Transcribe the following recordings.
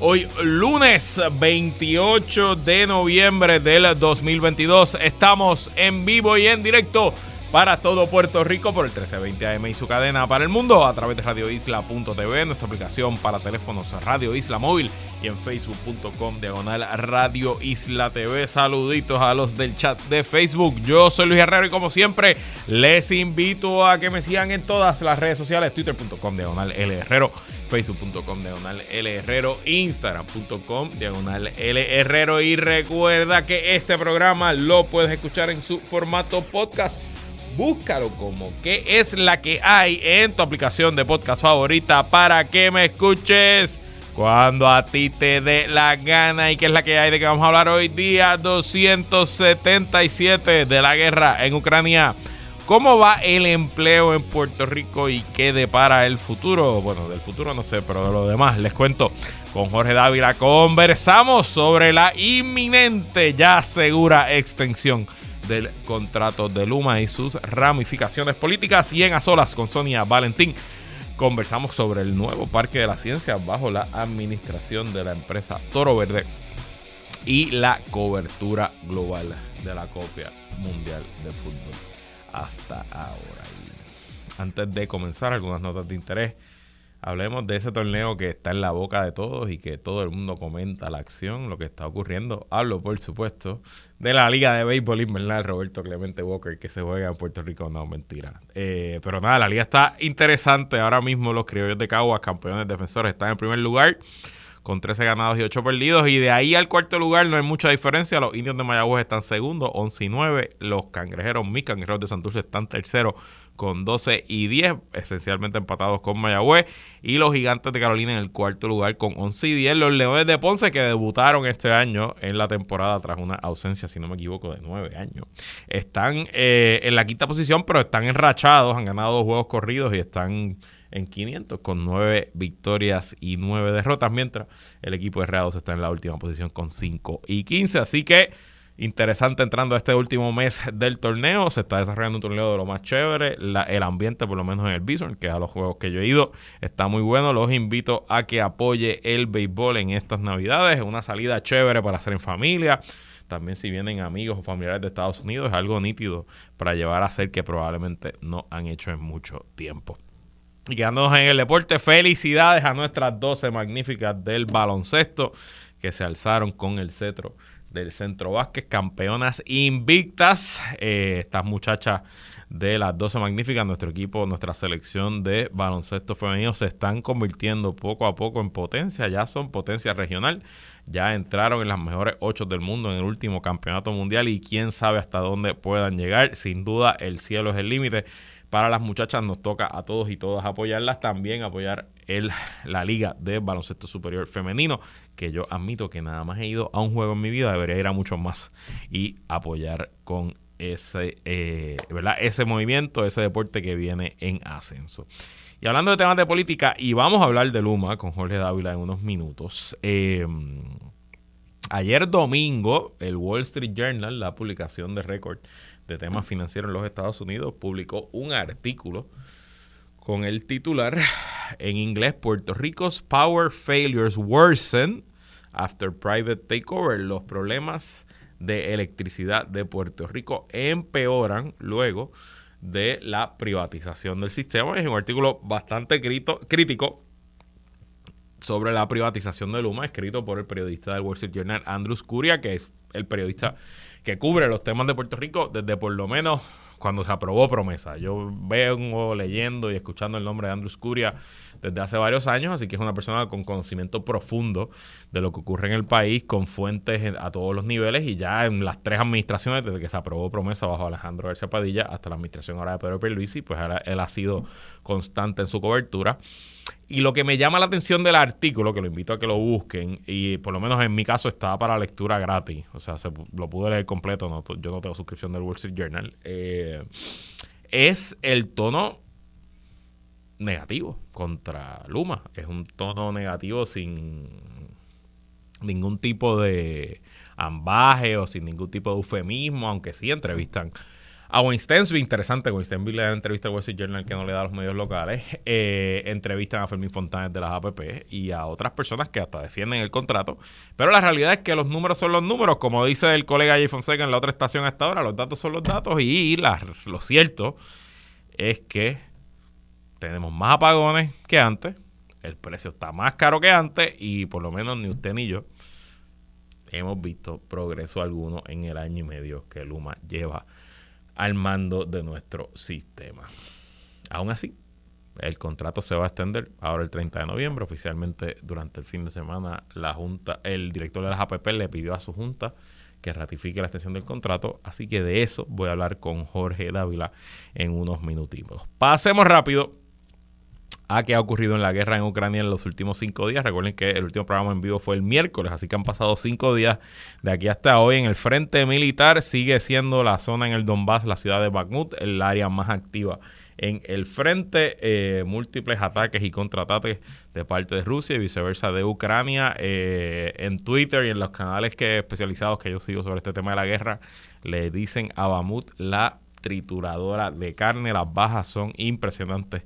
Hoy lunes 28 de noviembre del 2022 estamos en vivo y en directo para todo Puerto Rico por el 1320 AM y su cadena para el mundo a través de radioisla.tv, nuestra aplicación para teléfonos Radio Isla Móvil y en facebook.com diagonal Radio Isla TV. Saluditos a los del chat de Facebook. Yo soy Luis Herrero y como siempre les invito a que me sigan en todas las redes sociales, twitter.com diagonal L Herrero, facebook.com diagonal L Herrero, instagram.com diagonal L Herrero. Y recuerda que este programa lo puedes escuchar en su formato podcast. Búscalo como que es la que hay en tu aplicación de podcast favorita para que me escuches cuando a ti te dé la gana. Y que es la que hay de que vamos a hablar hoy día 277 de la guerra en Ucrania. ¿Cómo va el empleo en Puerto Rico y qué depara el futuro? Bueno, del futuro no sé, pero de lo demás les cuento. Con Jorge Dávila conversamos sobre la inminente, ya segura extensión del contrato de Luma y sus ramificaciones políticas. Y en A Solas con Sonia Valentín conversamos sobre el nuevo Parque de la Ciencia bajo la administración de la empresa Toro Verde y la cobertura global de la copia mundial de fútbol hasta ahora. antes de comenzar, algunas notas de interés. Hablemos de ese torneo que está en la boca de todos y que todo el mundo comenta la acción, lo que está ocurriendo. Hablo, por supuesto, de la Liga de Béisbol Invernal Roberto Clemente Walker que se juega en Puerto Rico. No, mentira. Eh, pero nada, la liga está interesante. Ahora mismo los criollos de Caguas, campeones defensores, están en primer lugar con 13 ganados y 8 perdidos. Y de ahí al cuarto lugar no hay mucha diferencia. Los indios de Mayagüez están segundos, 11 y 9. Los cangrejeros, mis cangrejeros de Santurce están terceros con 12 y 10, esencialmente empatados con Mayagüez. Y los gigantes de Carolina en el cuarto lugar con 11 y 10. Los leones de Ponce que debutaron este año en la temporada tras una ausencia, si no me equivoco, de 9 años. Están eh, en la quinta posición, pero están enrachados. Han ganado dos juegos corridos y están en 500 con 9 victorias y 9 derrotas, mientras el equipo de Reados está en la última posición con 5 y 15. Así que interesante entrando a este último mes del torneo. Se está desarrollando un torneo de lo más chévere. el ambiente, por lo menos en el Bison, que a los juegos que yo he ido, está muy bueno. Los invito a que apoye el béisbol en estas navidades. Es una salida chévere para hacer en familia. También si vienen amigos o familiares de Estados Unidos, es algo nítido para llevar a hacer que probablemente no han hecho en mucho tiempo. Y quedándonos en el deporte, felicidades a nuestras 12 magníficas del baloncesto que se alzaron con el cetro del Centro Vázquez, campeonas invictas. Eh, estas muchachas de las 12 magníficas, nuestro equipo, nuestra selección de baloncesto femenino se están convirtiendo poco a poco en potencia, ya son potencia regional, ya entraron en las mejores 8 del mundo en el último campeonato mundial y quién sabe hasta dónde puedan llegar. Sin duda el cielo es el límite para las muchachas nos toca a todos y todas apoyarlas, también apoyar el, la Liga de Baloncesto Superior Femenino, que yo admito que nada más he ido a un juego en mi vida, debería ir a muchos más y apoyar con ese, eh, ¿verdad? ese movimiento, ese deporte que viene en ascenso. Y hablando de temas de política, y vamos a hablar de Luma con Jorge Dávila en unos minutos. Eh, ayer domingo, el Wall Street Journal, la publicación de récord de temas financieros en los Estados Unidos, publicó un artículo con el titular en inglés Puerto Rico's Power Failures Worsen After Private Takeover. Los problemas de electricidad de Puerto Rico empeoran luego de la privatización del sistema. Es un artículo bastante crítico sobre la privatización de Luma, escrito por el periodista del Wall Street Journal, Andrew Scuria, que es el periodista que cubre los temas de Puerto Rico desde por lo menos cuando se aprobó promesa. Yo vengo leyendo y escuchando el nombre de Andrew Scuria desde hace varios años, así que es una persona con conocimiento profundo de lo que ocurre en el país, con fuentes a todos los niveles y ya en las tres administraciones, desde que se aprobó promesa bajo Alejandro García Padilla hasta la administración ahora de Pedro Pierluisi, pues él ha sido constante en su cobertura. Y lo que me llama la atención del artículo, que lo invito a que lo busquen, y por lo menos en mi caso estaba para lectura gratis, o sea, se, lo pude leer completo, no, yo no tengo suscripción del Wall Street Journal, eh, es el tono negativo contra Luma. Es un tono negativo sin ningún tipo de ambaje o sin ningún tipo de eufemismo, aunque sí entrevistan a Winston, interesante, Winston le da entrevista al Wall Journal que no le da a los medios locales, eh, entrevistan a Fermín Fontanes de las APP y a otras personas que hasta defienden el contrato, pero la realidad es que los números son los números, como dice el colega Jay Fonseca en la otra estación hasta ahora, los datos son los datos y lo cierto es que tenemos más apagones que antes, el precio está más caro que antes y por lo menos ni usted ni yo hemos visto progreso alguno en el año y medio que Luma lleva al mando de nuestro sistema. Aún así, el contrato se va a extender ahora el 30 de noviembre. Oficialmente durante el fin de semana la Junta, el director de las APP le pidió a su Junta que ratifique la extensión del contrato. Así que de eso voy a hablar con Jorge Dávila en unos minutitos. Pasemos rápido a qué ha ocurrido en la guerra en Ucrania en los últimos cinco días. Recuerden que el último programa en vivo fue el miércoles, así que han pasado cinco días de aquí hasta hoy. En el frente militar sigue siendo la zona en el Donbass, la ciudad de Bakhmut, el área más activa en el frente. Eh, múltiples ataques y contraataques de parte de Rusia y viceversa de Ucrania. Eh, en Twitter y en los canales que, especializados que yo sigo sobre este tema de la guerra, le dicen a Bakhmut la trituradora de carne. Las bajas son impresionantes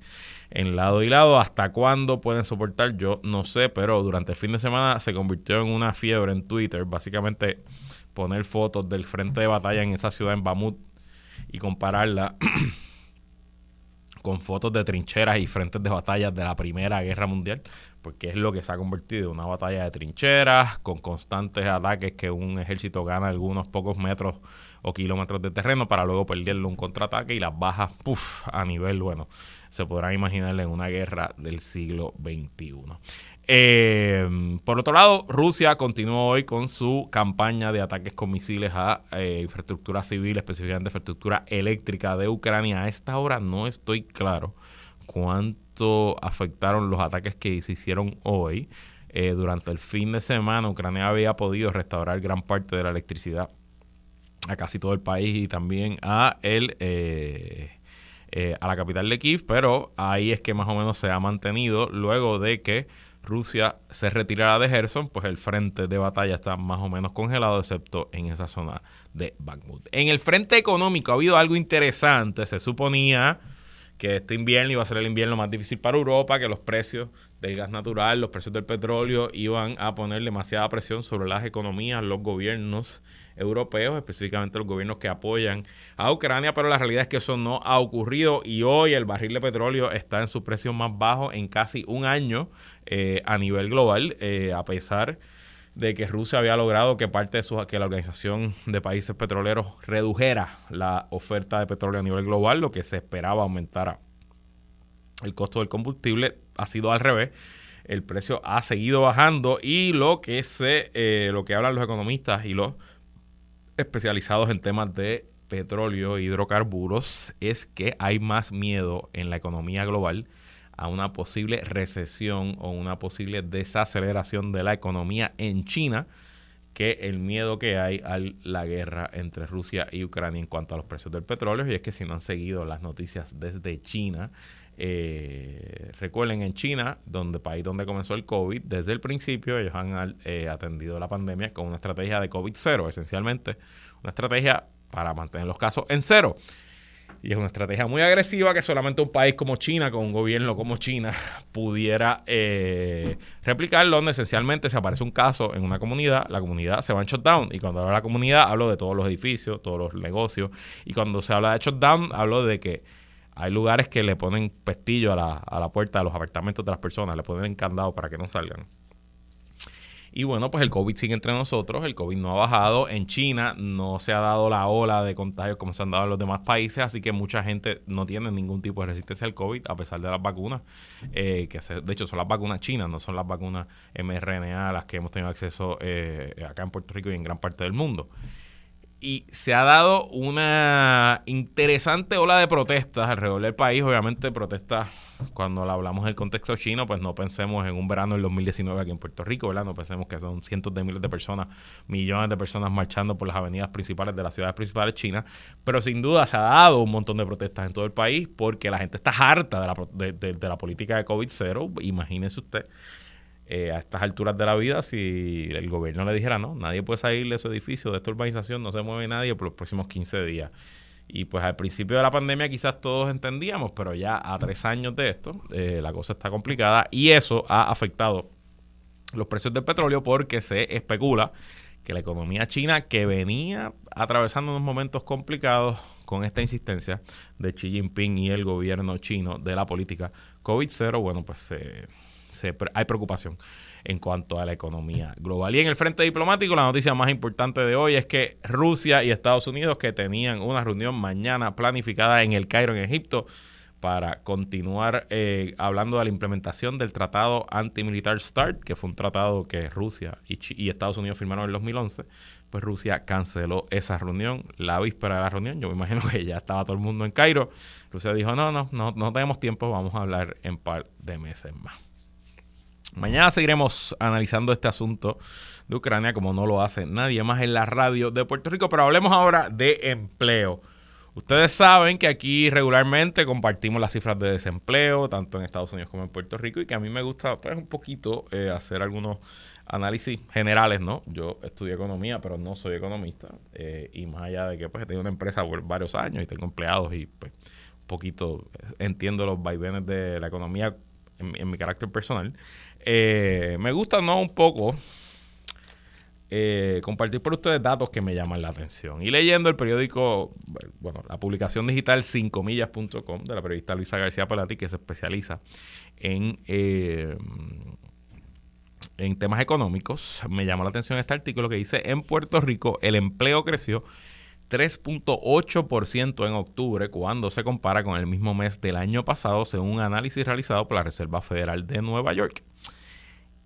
en lado y lado. ¿Hasta cuándo pueden soportar? Yo no sé, pero durante el fin de semana se convirtió en una fiebre en Twitter. Básicamente poner fotos del frente de batalla en esa ciudad en Bamut y compararla con fotos de trincheras y frentes de batalla de la Primera Guerra Mundial, porque es lo que se ha convertido, una batalla de trincheras con constantes ataques que un ejército gana algunos pocos metros o kilómetros de terreno para luego perderle un contraataque y las bajas puff, a nivel, bueno, se podrán imaginar en una guerra del siglo XXI. Eh, por otro lado, Rusia continuó hoy con su campaña de ataques con misiles a eh, infraestructura civil, específicamente infraestructura eléctrica de Ucrania. A esta hora no estoy claro cuánto afectaron los ataques que se hicieron hoy. Eh, durante el fin de semana, Ucrania había podido restaurar gran parte de la electricidad a casi todo el país y también a el eh, eh, a la capital de Kiev, pero ahí es que más o menos se ha mantenido luego de que Rusia se retirara de Gerson, pues el frente de batalla está más o menos congelado, excepto en esa zona de Bakhmut. En el frente económico ha habido algo interesante, se suponía que este invierno iba a ser el invierno más difícil para Europa, que los precios del gas natural, los precios del petróleo iban a poner demasiada presión sobre las economías, los gobiernos europeos, específicamente los gobiernos que apoyan a Ucrania, pero la realidad es que eso no ha ocurrido y hoy el barril de petróleo está en su precio más bajo en casi un año eh, a nivel global, eh, a pesar de que Rusia había logrado que parte de su, que la organización de países petroleros redujera la oferta de petróleo a nivel global, lo que se esperaba aumentara. El costo del combustible, ha sido al revés. El precio ha seguido bajando y lo que se eh, lo que hablan los economistas y los especializados en temas de petróleo e hidrocarburos es que hay más miedo en la economía global a una posible recesión o una posible desaceleración de la economía en China que el miedo que hay a la guerra entre Rusia y Ucrania en cuanto a los precios del petróleo. Y es que si no han seguido las noticias desde China, eh, recuerden en China, donde país donde comenzó el COVID, desde el principio ellos han eh, atendido la pandemia con una estrategia de COVID cero, esencialmente una estrategia para mantener los casos en cero. Y es una estrategia muy agresiva que solamente un país como China, con un gobierno como China, pudiera eh, replicar, donde esencialmente se aparece un caso en una comunidad, la comunidad se va en shutdown. Y cuando hablo de la comunidad, hablo de todos los edificios, todos los negocios. Y cuando se habla de shutdown, hablo de que hay lugares que le ponen pestillo a la, a la puerta de los apartamentos de las personas, le ponen candado para que no salgan. Y bueno, pues el COVID sigue entre nosotros, el COVID no ha bajado. En China no se ha dado la ola de contagios como se han dado en los demás países, así que mucha gente no tiene ningún tipo de resistencia al COVID a pesar de las vacunas, eh, que de hecho son las vacunas chinas, no son las vacunas mRNA a las que hemos tenido acceso eh, acá en Puerto Rico y en gran parte del mundo y se ha dado una interesante ola de protestas alrededor del país, obviamente protestas cuando la hablamos del contexto chino, pues no pensemos en un verano del 2019 aquí en Puerto Rico, ¿verdad? No pensemos que son cientos de miles de personas, millones de personas marchando por las avenidas principales de las ciudades principales chinas, pero sin duda se ha dado un montón de protestas en todo el país porque la gente está harta de la, de, la política de COVID-0. Imagínese usted. Eh, a estas alturas de la vida, si el gobierno le dijera, no, nadie puede salir de su edificio, de esta urbanización, no se mueve nadie por los próximos 15 días. Y pues al principio de la pandemia quizás todos entendíamos, pero ya a tres años de esto, eh, la cosa está complicada y eso ha afectado los precios del petróleo porque se especula que la economía china que venía atravesando unos momentos complicados con esta insistencia de Xi Jinping y el gobierno chino de la política COVID-0, bueno, pues se hay preocupación en cuanto a la economía global. Y en el frente diplomático, la noticia más importante de hoy es que Rusia y Estados Unidos, que tenían una reunión mañana planificada en el Cairo, en Egipto, para continuar eh, hablando de la implementación del tratado antimilitar START, que fue un tratado que Rusia y, y, Estados Unidos firmaron en 2011, pues Rusia canceló esa reunión la víspera de la reunión. Yo me imagino que ya estaba todo el mundo en Cairo. Rusia dijo, no, no, no, no tenemos tiempo, vamos a hablar en par de meses más. Mañana seguiremos analizando este asunto de Ucrania como no lo hace nadie más en la radio de Puerto Rico, pero hablemos ahora de empleo. Ustedes saben que aquí regularmente compartimos las cifras de desempleo, tanto en Estados Unidos como en Puerto Rico, y que a mí me gusta pues, un poquito eh, hacer algunos análisis generales, ¿no? Yo estudié economía, pero no soy economista, eh, y más allá de que pues, he tenido una empresa por varios años y tengo empleados y pues un poquito entiendo los vaivenes de la economía en mi carácter personal. Eh, me gusta, ¿no? Un poco eh, compartir por ustedes datos que me llaman la atención. Y leyendo el periódico, bueno, la publicación digital 5millas.com de la periodista Luisa García Palati, que se especializa en, eh, en temas económicos, me llamó la atención este artículo que dice, en Puerto Rico el empleo creció 3.8% en octubre cuando se compara con el mismo mes del año pasado, según un análisis realizado por la Reserva Federal de Nueva York.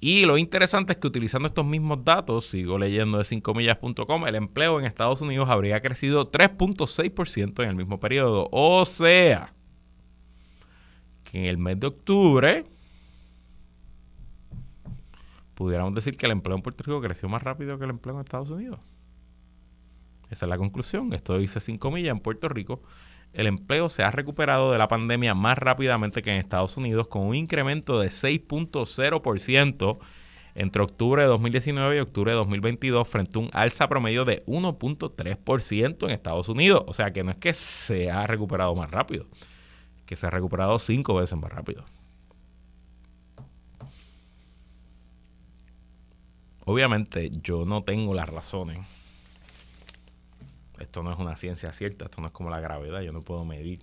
Y lo interesante es que utilizando estos mismos datos, sigo leyendo de 5millas.com, el empleo en Estados Unidos habría crecido 3.6% en el mismo periodo. O sea, que en el mes de octubre pudiéramos decir que el empleo en Puerto Rico creció más rápido que el empleo en Estados Unidos. Esa es la conclusión. Esto dice 5 millas en Puerto Rico. El empleo se ha recuperado de la pandemia más rápidamente que en Estados Unidos, con un incremento de 6.0% entre octubre de 2019 y octubre de 2022, frente a un alza promedio de 1.3% en Estados Unidos. O sea que no es que se ha recuperado más rápido, que se ha recuperado cinco veces más rápido. Obviamente yo no tengo las razones esto no es una ciencia cierta, esto no es como la gravedad, yo no puedo medir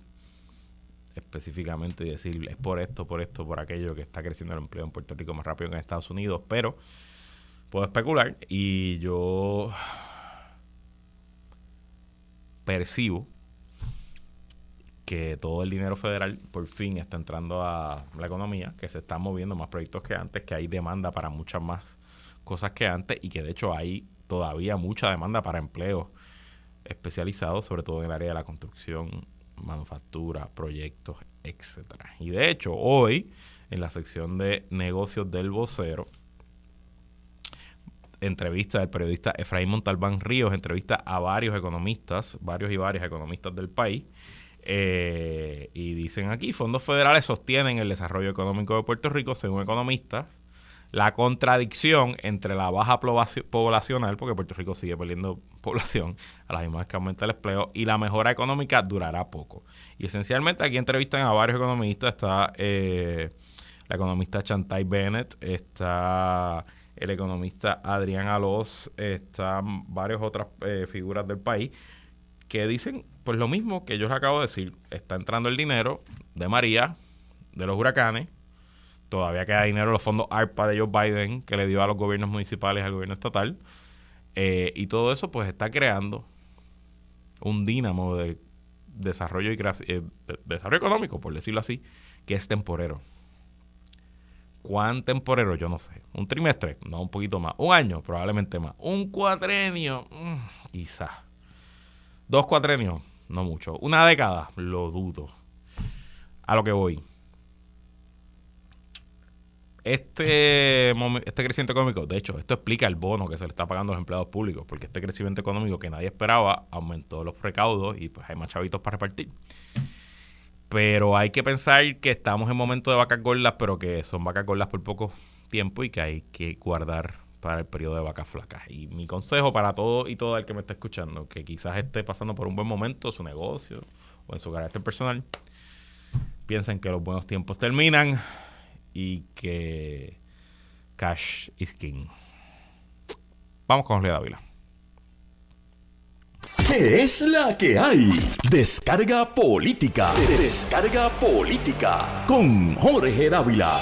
específicamente y decir es por esto, por esto, por aquello que está creciendo el empleo en Puerto Rico más rápido que en Estados Unidos, pero puedo especular y yo percibo que todo el dinero federal por fin está entrando a la economía, que se están moviendo más proyectos que antes, que hay demanda para muchas más cosas que antes y que de hecho hay todavía mucha demanda para empleo especializados, sobre todo en el área de la construcción, manufactura, proyectos, etcétera. Y de hecho, hoy, en la sección de negocios del vocero, entrevista del periodista Efraín Montalbán Ríos, entrevista a varios economistas, varios y varias economistas del país, eh, y dicen aquí, fondos federales sostienen el desarrollo económico de Puerto Rico, según economistas, la contradicción entre la baja poblacional, porque Puerto Rico sigue perdiendo población a las mismas que aumenta el empleo, y la mejora económica durará poco. Y esencialmente aquí entrevistan a varios economistas, está eh, la economista Chantal Bennett, está el economista Adrián Alós, están varias otras eh, figuras del país que dicen pues lo mismo que yo les acabo de decir, está entrando el dinero de María, de los huracanes, Todavía queda dinero en los fondos ARPA de Joe Biden que le dio a los gobiernos municipales al gobierno estatal. Eh, y todo eso pues está creando un dínamo de desarrollo y eh, desarrollo económico, por decirlo así, que es temporero. ¿Cuán temporero? Yo no sé. ¿Un trimestre? No, un poquito más. ¿Un año? Probablemente más. ¿Un cuatrenio? Mm, quizás. ¿Dos cuatrenios? No mucho. ¿Una década? Lo dudo. A lo que voy este, este crecimiento económico, de hecho, esto explica el bono que se le está pagando a los empleados públicos, porque este crecimiento económico que nadie esperaba aumentó los recaudos y pues hay más chavitos para repartir. Pero hay que pensar que estamos en momento de vacas gordas, pero que son vacas gordas por poco tiempo y que hay que guardar para el periodo de vacas flacas. Y mi consejo para todo y todo el que me está escuchando, que quizás esté pasando por un buen momento, su negocio o en su carácter personal, piensen que los buenos tiempos terminan y que cash is king. Vamos con Jorge Dávila. ¿Qué es la que hay? Descarga política. Descarga política con Jorge Dávila.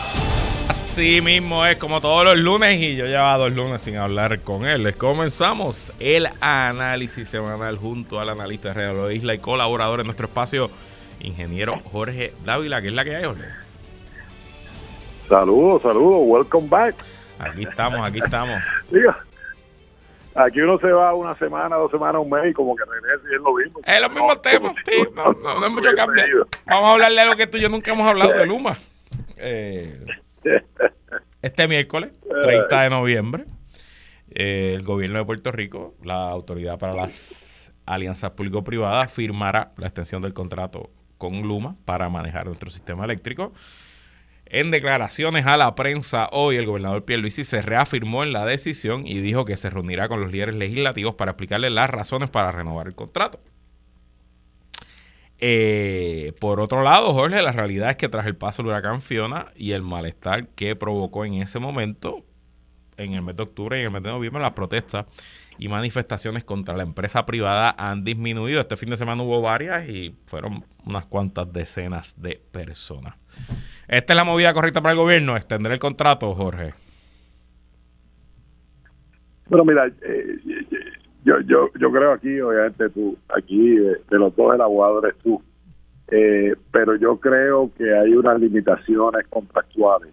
Así mismo es como todos los lunes y yo llevaba dos lunes sin hablar con él. Les comenzamos el análisis semanal junto al analista de Radio Isla y colaborador en nuestro espacio, ingeniero Jorge Dávila, que es la que hay, Jorge. Saludos, saludos, welcome back. Aquí estamos, aquí estamos. Diga, aquí uno se va una semana, dos semanas, un mes y como que regresa y es lo mismo. Es los mismos temas, sí, no, no, hay mucho cambio. Vamos a hablarle de lo que tú y yo nunca hemos hablado de Luma. Eh, este miércoles, 30 de noviembre, eh, el gobierno de Puerto Rico, la autoridad para las alianzas público-privadas, firmará la extensión del contrato con Luma para manejar nuestro sistema eléctrico. En declaraciones a la prensa hoy, el gobernador Pierluisi se reafirmó en la decisión y dijo que se reunirá con los líderes legislativos para explicarles las razones para renovar el contrato. Eh, por otro lado, Jorge, la realidad es que tras el paso del huracán Fiona y el malestar que provocó en ese momento, en el mes de octubre y en el mes de noviembre, las protestas y manifestaciones contra la empresa privada han disminuido. Este fin de semana hubo varias y fueron unas cuantas decenas de personas. ¿Esta es la movida correcta para el gobierno? ¿Extender el contrato, Jorge? Bueno, mira, eh, yo, yo, yo creo aquí, obviamente tú, aquí de, los dos el abogado eres tú, eh, pero yo creo que hay unas limitaciones contractuales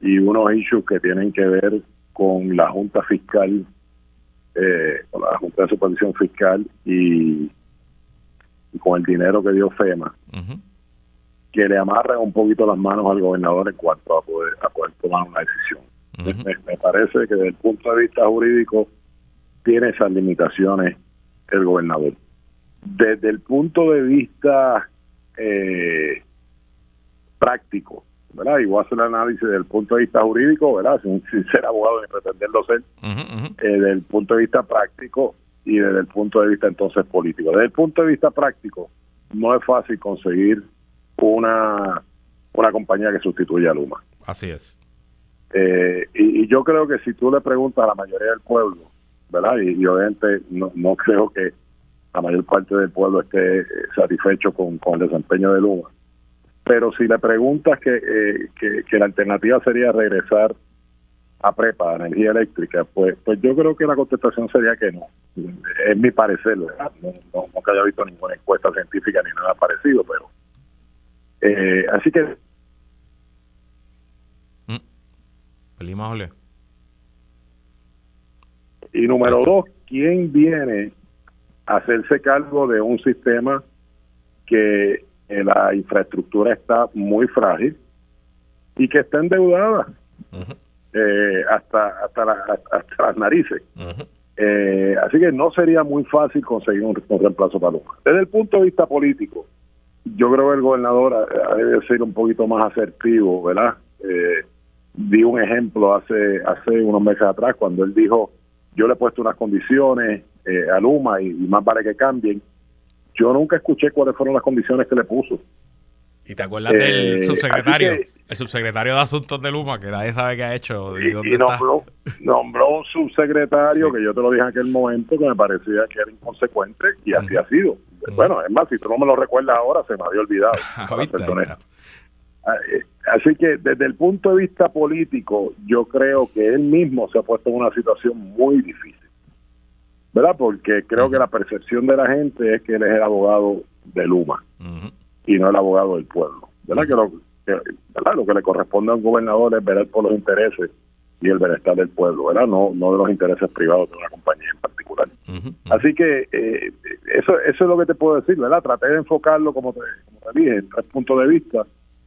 y unos issues que tienen que ver con la Junta Fiscal, eh, con la Junta de Supervisión Fiscal y, con el dinero que dio FEMA que le amarran un poquito las manos al gobernador en cuanto a poder, a poder tomar una decisión. me, parece que desde el punto de vista jurídico tiene esas limitaciones el gobernador. Desde el punto de vista eh, práctico, ¿verdad? Y voy a hacer el análisis desde el punto de vista jurídico, ¿verdad? Sin, ser abogado ni pretenderlo ser, eh, desde el punto de vista práctico y desde el punto de vista entonces político. Desde el punto de vista práctico, no es fácil conseguir una, una compañía que sustituya a Luma. Así es. Eh, y, yo creo que si tú le preguntas a la mayoría del pueblo, ¿verdad? Y, obviamente no, no creo que la mayor parte del pueblo esté eh, satisfecho con, con el desempeño de Luma. Pero si le preguntas que, eh, que, que, la alternativa sería regresar a prepa, a energía eléctrica, pues pues yo creo que la contestación sería que no. Es mi parecer, ¿verdad? No, no, nunca haya visto ninguna encuesta científica ni nada parecido, pero eh, así que... Mm. Y número dos, ¿quién viene a hacerse cargo de un sistema que la infraestructura está muy frágil y que está endeudada eh, hasta, hasta, hasta, las narices? Eh, así que no sería muy fácil conseguir un, un reemplazo para Luma. Desde el punto de vista político, yo creo que el gobernador debe ser un poquito más asertivo, ¿verdad? Eh, di un ejemplo hace hace unos meses atrás cuando él dijo, yo le he puesto unas condiciones eh, a Luma y, más vale que cambien. Yo nunca escuché cuáles fueron las condiciones que le puso. ¿Y te acuerdas del eh, subsecretario? el subsecretario de Asuntos de Luma, que nadie sabe qué ha hecho. Y, nombró, nombró, un subsecretario que yo te lo dije en aquel momento que me parecía que era inconsecuente y así ha sido. Bueno, es más, si tú no me lo recuerdas ahora, se me había olvidado. Ah, eh, así que desde el punto de vista político, yo creo que él mismo se ha puesto en una situación muy difícil. ¿Verdad? Porque creo que la percepción de la gente es que él es el abogado de Luma y no el abogado del pueblo. ¿Verdad? que, lo, ¿verdad? lo que le corresponde a un gobernador es velar por los intereses y el bienestar del pueblo, ¿verdad? No, no de los intereses privados de una compañía en particular. Así que eh, eso, eso es lo que te puedo decir, ¿verdad? Traté de enfocarlo, como te, como te dije, en tres puntos de vista.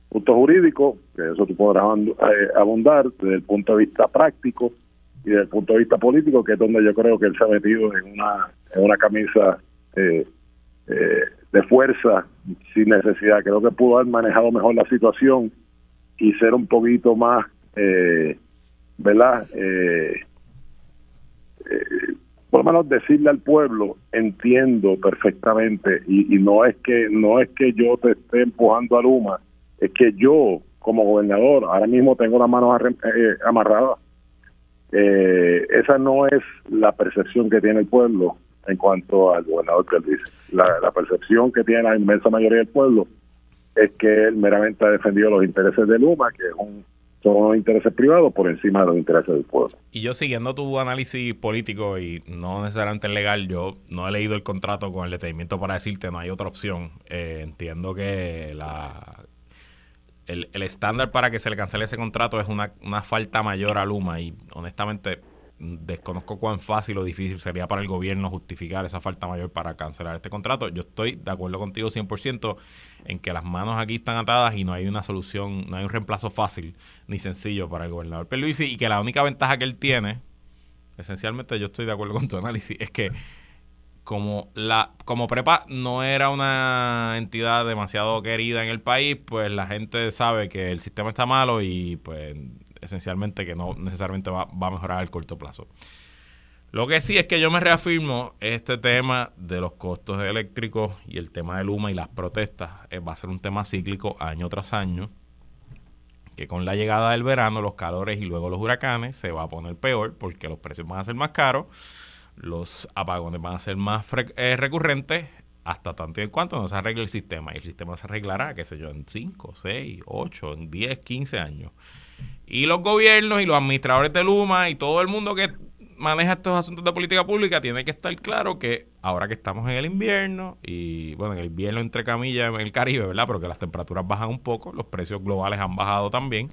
punto jurídico, que eso tú podrás eh, abundar desde el punto de vista práctico y desde el punto de vista político, que es donde yo creo que él se ha metido en una, en una camisa eh, eh, de fuerza sin necesidad. Creo que pudo haber manejado mejor la situación y ser un poquito más, eh, ¿verdad? Eh, por lo menos decirle al pueblo entiendo perfectamente y, no es que no es que yo te esté empujando a Luma es que yo como gobernador ahora mismo tengo las manos amarradas eh, esa no es la percepción que tiene el pueblo en cuanto al gobernador que La, la percepción que tiene la inmensa mayoría del pueblo es que él meramente ha defendido los intereses de Luma, que un, son intereses privados por encima de los intereses del pueblo. Y yo siguiendo tu análisis político y no necesariamente legal, yo no he leído el contrato con el detenimiento para decirte no hay otra opción. Eh, entiendo que la el, el estándar para que se le cancele ese contrato es una, una falta mayor a Luma y honestamente desconozco cuán fácil o difícil sería para el gobierno justificar esa falta mayor para cancelar este contrato. Yo estoy de acuerdo contigo 100% en que las manos aquí están atadas y no hay una solución, no hay un reemplazo fácil ni sencillo para el gobernador Pierluisi y que la única ventaja que él tiene, esencialmente yo estoy de acuerdo con tu análisis, es que como la como prepa no era una entidad demasiado querida en el país, pues la gente sabe que el sistema está malo y pues esencialmente que no necesariamente va, a mejorar al corto plazo. Lo que sí es que yo me reafirmo este tema de los costos eléctricos y el tema de Luma y las protestas eh, va a ser un tema cíclico año tras año, que con la llegada del verano, los calores y luego los huracanes se va a poner peor porque los precios van a ser más caros, los apagones van a ser más eh, recurrentes hasta tanto y en cuanto no se arregle el sistema. Y el sistema se arreglará, qué sé yo, en 5, 6, 8, en 10, 15 años. Y los gobiernos y los administradores de Luma y todo el mundo que maneja estos asuntos de política pública tiene que estar claro que ahora que estamos en el invierno y bueno, en el invierno entre camillas en el Caribe, ¿verdad? Porque las temperaturas bajan un poco, los precios globales han bajado también.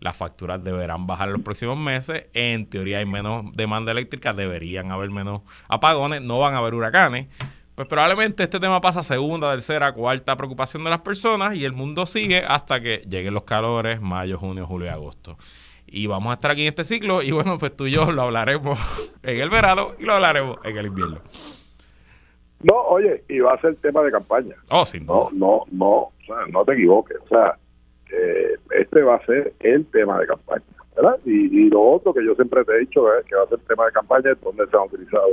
Las facturas deberán bajar en los próximos meses. En teoría hay menos demanda eléctrica, deberían haber menos apagones, no van a haber huracanes pues probablemente este tema pasa a segunda, tercera, cuarta preocupación de las personas y el mundo sigue hasta que lleguen los calores, mayo, junio, julio y agosto. Y vamos a estar aquí en este ciclo y bueno, pues tú y yo lo hablaremos en el verano y lo hablaremos en el invierno. No, oye, y va a ser tema de campaña. Oh, sin No, no, no, o sea, no te equivoques. O sea, este va a ser el tema de campaña. ¿verdad? Y, y, lo otro que yo siempre te he dicho es que va a ser tema de campaña es donde se han utilizado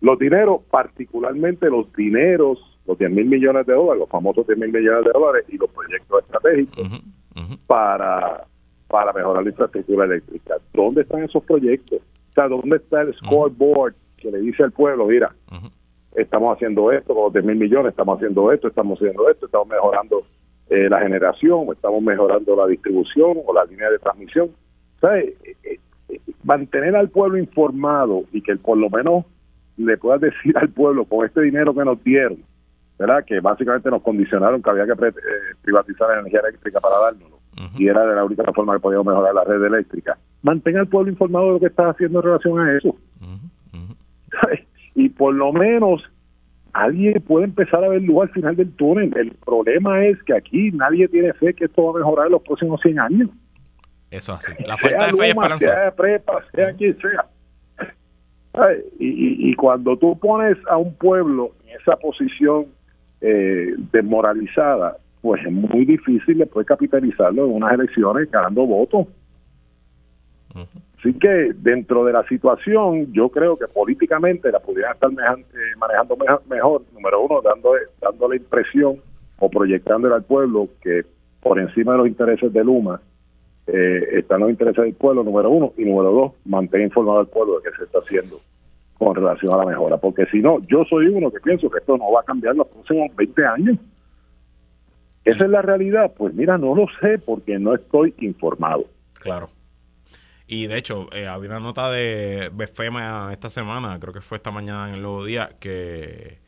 los dineros, particularmente los dineros, los 10 mil millones de dólares, los famosos 10 mil millones de dólares y los proyectos estratégicos para para mejorar la infraestructura eléctrica. ¿Dónde están esos proyectos? O sea, ¿dónde está el scoreboard que le dice al pueblo, mira, estamos haciendo esto con los 10 mil millones, estamos haciendo esto, estamos haciendo esto, estamos mejorando eh, la generación, estamos mejorando la distribución o la línea de transmisión? O sea, eh, eh, mantener al pueblo informado y que por lo menos le puedas decir al pueblo con este dinero que nos dieron, ¿verdad? Que básicamente nos condicionaron que había que eh, privatizar la energía eléctrica para dárnoslo. Y era de la única forma que podíamos mejorar la red eléctrica. Mantenga al pueblo informado de lo que está haciendo en relación a eso. Y por lo menos alguien puede empezar a ver luz al final del túnel. El problema es que aquí nadie tiene fe que esto va a mejorar en los próximos 100 años. Eso así. La falta de fe y esperanza. Sea prepa, sea quien sea y, cuando tú pones a un pueblo en esa posición eh, desmoralizada, pues es muy difícil después capitalizarlo en unas elecciones ganando votos. Así que dentro de la situación, yo creo que políticamente la pudieran estar manejando mejor, número uno, dando, dando la impresión o proyectándole al pueblo que por encima de los intereses de Luma eh, están los intereses del pueblo, número uno, y número dos, mantener informado al pueblo de qué se está haciendo con relación a la mejora, porque si no, yo soy uno que pienso que esto no va a cambiar en los próximos 20 años. ¿Esa es la realidad? Pues mira, no lo sé porque no estoy informado. Claro. Y de hecho, eh, había una nota de BFEMA esta semana, creo que fue esta mañana en el Nuevo Día, que,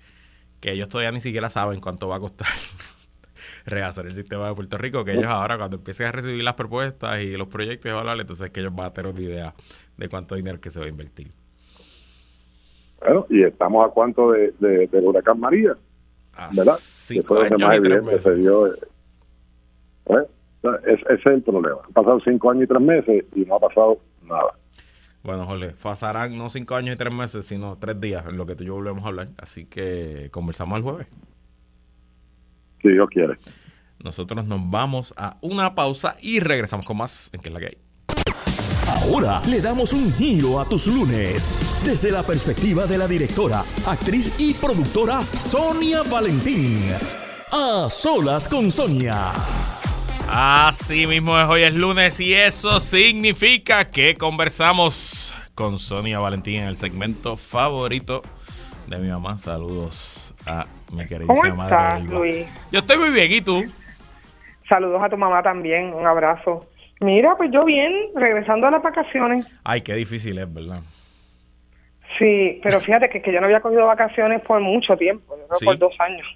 que ellos todavía ni siquiera saben cuánto va a costar rehacer el sistema de Puerto Rico, que ellos ahora cuando empiecen a recibir las propuestas y los proyectos evaluables, entonces que ellos van a tener una idea de cuánto dinero que se va a invertir. Bueno, y estamos a cuánto de, de, del huracán María, ¿verdad? Sí, fue más evidente se dio. ¿eh? Ese es el problema. Han pasado cinco años y tres meses y no ha pasado nada. Bueno, Jorge, pasarán no cinco años y tres meses, sino tres días en lo que tú y yo volvemos a hablar. Así que conversamos el jueves. Si Dios quiere. Nosotros nos vamos a una pausa y regresamos con más en que es la que hay. Ahora le damos un giro a tus lunes desde la perspectiva de la directora, actriz y productora Sonia Valentín. A solas con Sonia. Así mismo es, hoy es lunes y eso significa que conversamos con Sonia Valentín en el segmento favorito de mi mamá. Saludos a mi queridísima ¿Cómo estás. Luis? Yo estoy muy bien, ¿y tú? Saludos a tu mamá también, un abrazo. Mira, pues yo bien, regresando a las vacaciones. Ay, qué difícil es, ¿verdad? Sí, pero fíjate que, que yo no había cogido vacaciones por mucho tiempo, yo creo Sí. por dos años.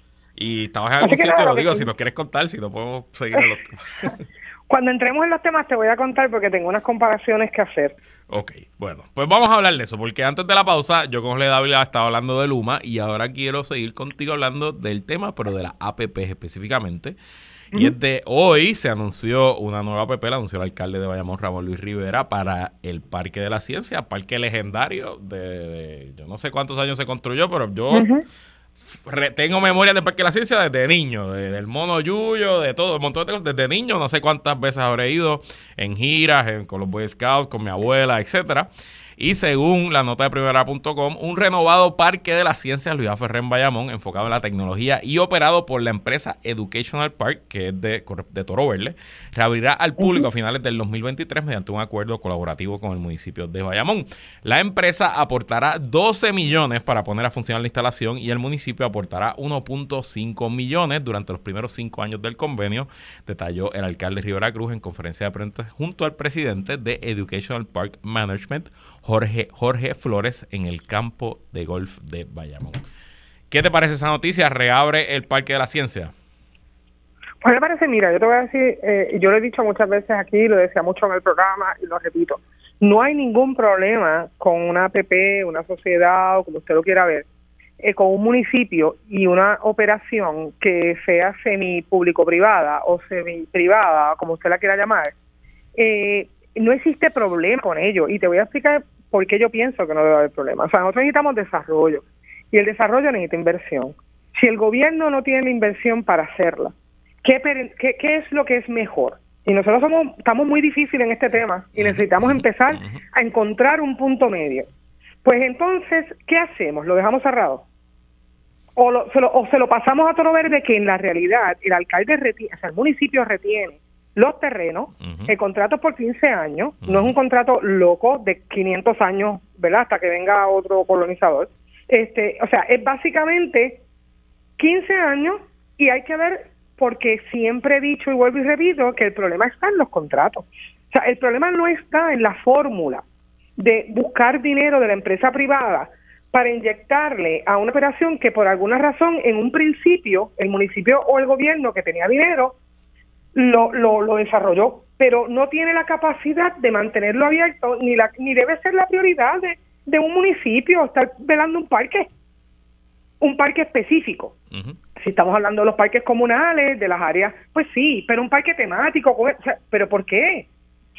Y estabas en algún sitio, lo que digo, si nos quieres contar, si no podemos seguir en los temas. Cuando entremos en los temas te voy a contar porque tengo unas comparaciones que hacer. Ok, bueno, pues vamos a hablar de eso, porque antes de la pausa, yo con Jorge Dávila estaba hablando de Luma y ahora quiero seguir contigo hablando del tema, pero de las APP específicamente. Y es de hoy se anunció una nueva APP, la anunció el alcalde de Bayamón, Ramón Luis Rivera, para el Parque de la Ciencia, parque legendario de, de- yo no sé cuántos años se construyó, pero yo tengo memoria del Parque de la Ciencia desde niño, de- del mono Yuyo, de todo, un montón de cosas. Desde niño, no sé cuántas veces habré ido en giras en- con los Boy Scouts, con mi abuela, etcétera. Y según la nota de primera.com, un renovado parque de las ciencias Luis A. Ferrer en Bayamón, enfocado en la tecnología y operado por la empresa Educational Park, que es de, de Toro Verde, reabrirá al público a finales del 2023 mediante un acuerdo colaborativo con el municipio de Bayamón. La empresa aportará 12 millones para poner a funcionar la instalación y el municipio aportará 1.5 millones durante los primeros cinco años del convenio, detalló el alcalde Rivera Cruz en conferencia de prensa junto al presidente de Educational Park Management, Jorge, Jorge Flores, en el campo de golf de Bayamón. ¿Qué te parece esa noticia? ¿Reabre el Parque de la Ciencia? Pues me parece, mira, yo te voy a decir, eh, yo lo he dicho muchas veces aquí, lo decía mucho en el programa y lo repito, no hay ningún problema con una APP, una sociedad o como usted lo quiera ver, eh, con un municipio y una operación que sea semi-público-privada o semi-privada, como usted la quiera llamar, eh, no existe problema con ello. Y te voy a explicar por qué yo pienso que no debe haber problema. O sea, nosotros necesitamos desarrollo y el desarrollo necesita inversión. Si el gobierno no tiene inversión para hacerla, ¿qué, qué, qué es lo que es mejor? Y nosotros somos, estamos muy difíciles en este tema y necesitamos empezar a encontrar un punto medio. Pues entonces, ¿qué hacemos? ¿Lo dejamos cerrado? O, lo- se, lo, o se lo pasamos a Toro Verde, que en la realidad el alcalde retiene, o sea, el municipio retiene los terrenos, el contrato es por 15 años, no es un contrato loco de 500 años, ¿verdad? Hasta que venga otro colonizador. Este, o sea, es básicamente 15 años y hay que ver, porque siempre he dicho y vuelvo y repito, que el problema está en los contratos. O sea, el problema no está en la fórmula de buscar dinero de la empresa privada para inyectarle a una operación que por alguna razón en un principio el municipio o el gobierno que tenía dinero lo, lo, lo desarrolló, pero no tiene la capacidad de mantenerlo abierto ni, la, ni debe ser la prioridad de, de un municipio estar velando un parque, un parque específico si estamos hablando de los parques comunales, de las áreas, pues sí, pero un parque temático, con- o sea, pero ¿por qué?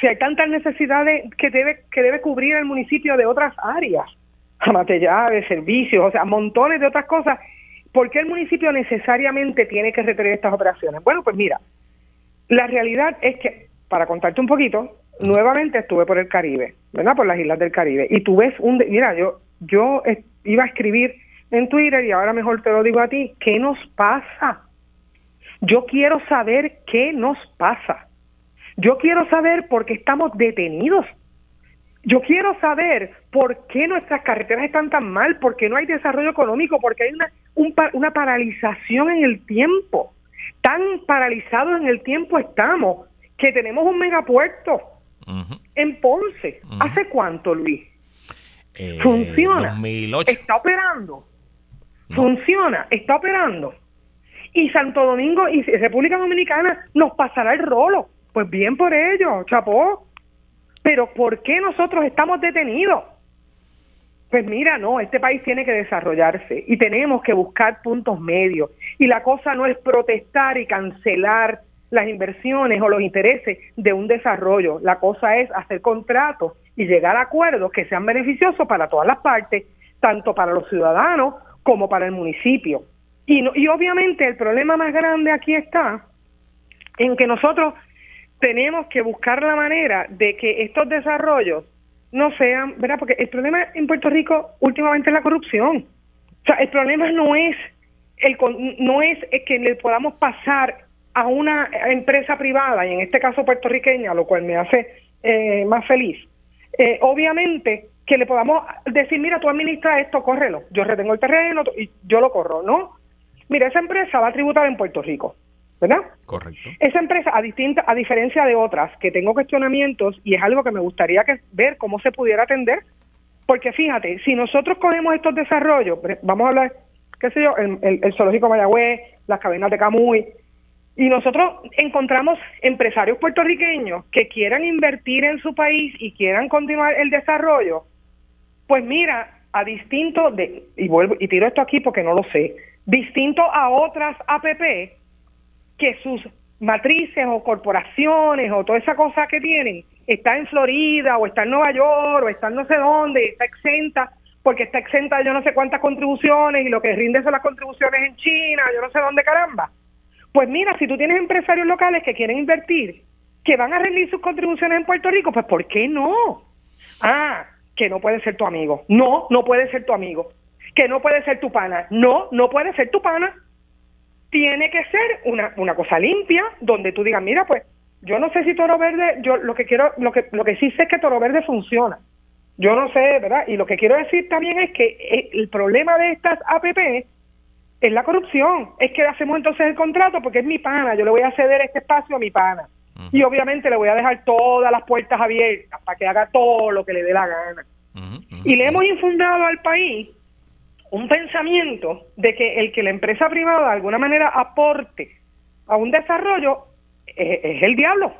Si hay tantas necesidades que debe que debe cubrir el municipio de otras áreas, de servicios, o sea, montones de otras cosas, ¿por qué el municipio necesariamente tiene que retener estas operaciones? Bueno, pues mira, la realidad es que, para contarte un poquito, nuevamente estuve por el Caribe, ¿verdad? Por las islas del Caribe. Y tú ves un... Mira, yo, yo iba a escribir en Twitter y ahora mejor te lo digo a ti, ¿qué nos pasa? Yo quiero saber qué nos pasa. Yo quiero saber por qué estamos detenidos. Yo quiero saber por qué nuestras carreteras están tan mal, por qué no hay desarrollo económico, porque hay una, una paralización en el tiempo. Tan paralizados en el tiempo estamos que tenemos un megapuerto en Ponce. ¿Hace cuánto, Luis? Eh, Funciona. 2008. Está operando. No. Funciona, está operando. Y Santo Domingo y República Dominicana nos pasará el rolo. Pues bien por ello, chapó. Pero ¿por qué nosotros estamos detenidos? Pues mira, no, este país tiene que desarrollarse y tenemos que buscar puntos medios. Y la cosa no es protestar y cancelar las inversiones o los intereses de un desarrollo. La cosa es hacer contratos y llegar a acuerdos que sean beneficiosos para todas las partes, tanto para los ciudadanos como para el municipio. Y, y obviamente el problema más grande aquí está en que nosotros tenemos que buscar la manera de que estos desarrollos no sean, ¿verdad? Porque el problema en Puerto Rico últimamente es la corrupción. O sea, el problema no es el no es que le podamos pasar a una empresa privada y en este caso puertorriqueña, lo cual me hace eh, más feliz. Eh, obviamente que le podamos decir, mira, tú administras esto, córrelo. Yo retengo el terreno y yo lo corro, ¿no? Mira, esa empresa va a tributar en Puerto Rico. ¿Verdad? Correcto. Esa empresa, a, distinta, a diferencia de otras, que tengo cuestionamientos y es algo que me gustaría que, ver cómo se pudiera atender, porque fíjate, si nosotros cogemos estos desarrollos, vamos a hablar, qué sé yo, el, el, zoológico Mayagüez, las cadenas de Camuy, y nosotros encontramos empresarios puertorriqueños que quieran invertir en su país y quieran continuar el desarrollo, pues mira, a distinto de, y vuelvo y tiro esto aquí porque no lo sé, distinto a otras APP, que sus matrices o corporaciones o toda esa cosa que tienen está en Florida o está en Nueva York o está en no sé dónde, está exenta porque está exenta de yo no sé cuántas contribuciones y lo que rinde son las contribuciones en China, yo no sé dónde caramba. Pues mira, si tú tienes empresarios locales que quieren invertir, que van a rendir sus contribuciones en Puerto Rico, pues ¿por qué no? Ah, que no puede ser tu amigo. No, no puede ser tu amigo. Que no puede ser tu pana. No, no puede ser tu pana tiene que ser una, una cosa limpia, donde tú digas, mira, pues yo no sé si Toro Verde, yo lo que quiero, lo que, lo que sí sé es que Toro Verde funciona. Yo no sé, ¿verdad? Y lo que quiero decir también es que eh, el problema de estas APP es la corrupción. Es que hacemos entonces el contrato porque es mi pana, yo le voy a ceder este espacio a mi pana. Y obviamente le voy a dejar todas las puertas abiertas para que haga todo lo que le dé la gana. Y le hemos infundado al país un pensamiento de que el que la empresa privada de alguna manera aporte a un desarrollo es, el diablo.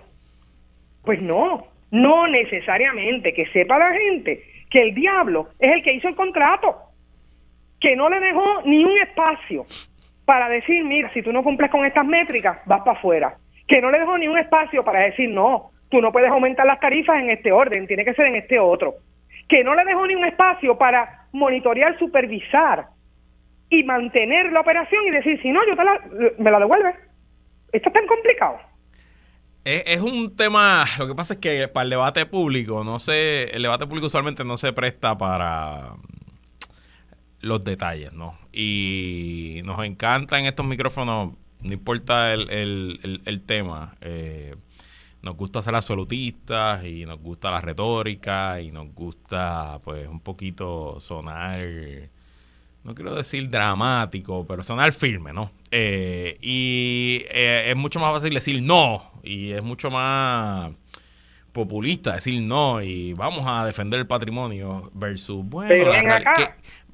Pues no, no necesariamente que sepa la gente que el diablo es el que hizo el contrato, que no le dejó ni un espacio para decir, mira, si tú no cumples con estas métricas, vas para afuera. Que no le dejó ni un espacio para decir, no, tú no puedes aumentar las tarifas en este orden, tiene que ser en este otro que no le dejó ni un espacio para monitorear, supervisar y mantener la operación y decir, si no, yo te la, me la devuelve. Esto es tan complicado. Es, un tema, lo que pasa es que para el debate público, no sé, el debate público usualmente no se presta para los detalles, ¿no? Y nos encanta en estos micrófonos, no importa el, el, el, tema, eh, nos gusta ser absolutistas y nos gusta la retórica y nos gusta pues un poquito sonar, no quiero decir dramático, pero sonar firme, ¿no? Eh, y eh, es mucho más fácil decir no y es mucho más populista decir no y vamos a defender el patrimonio versus, bueno,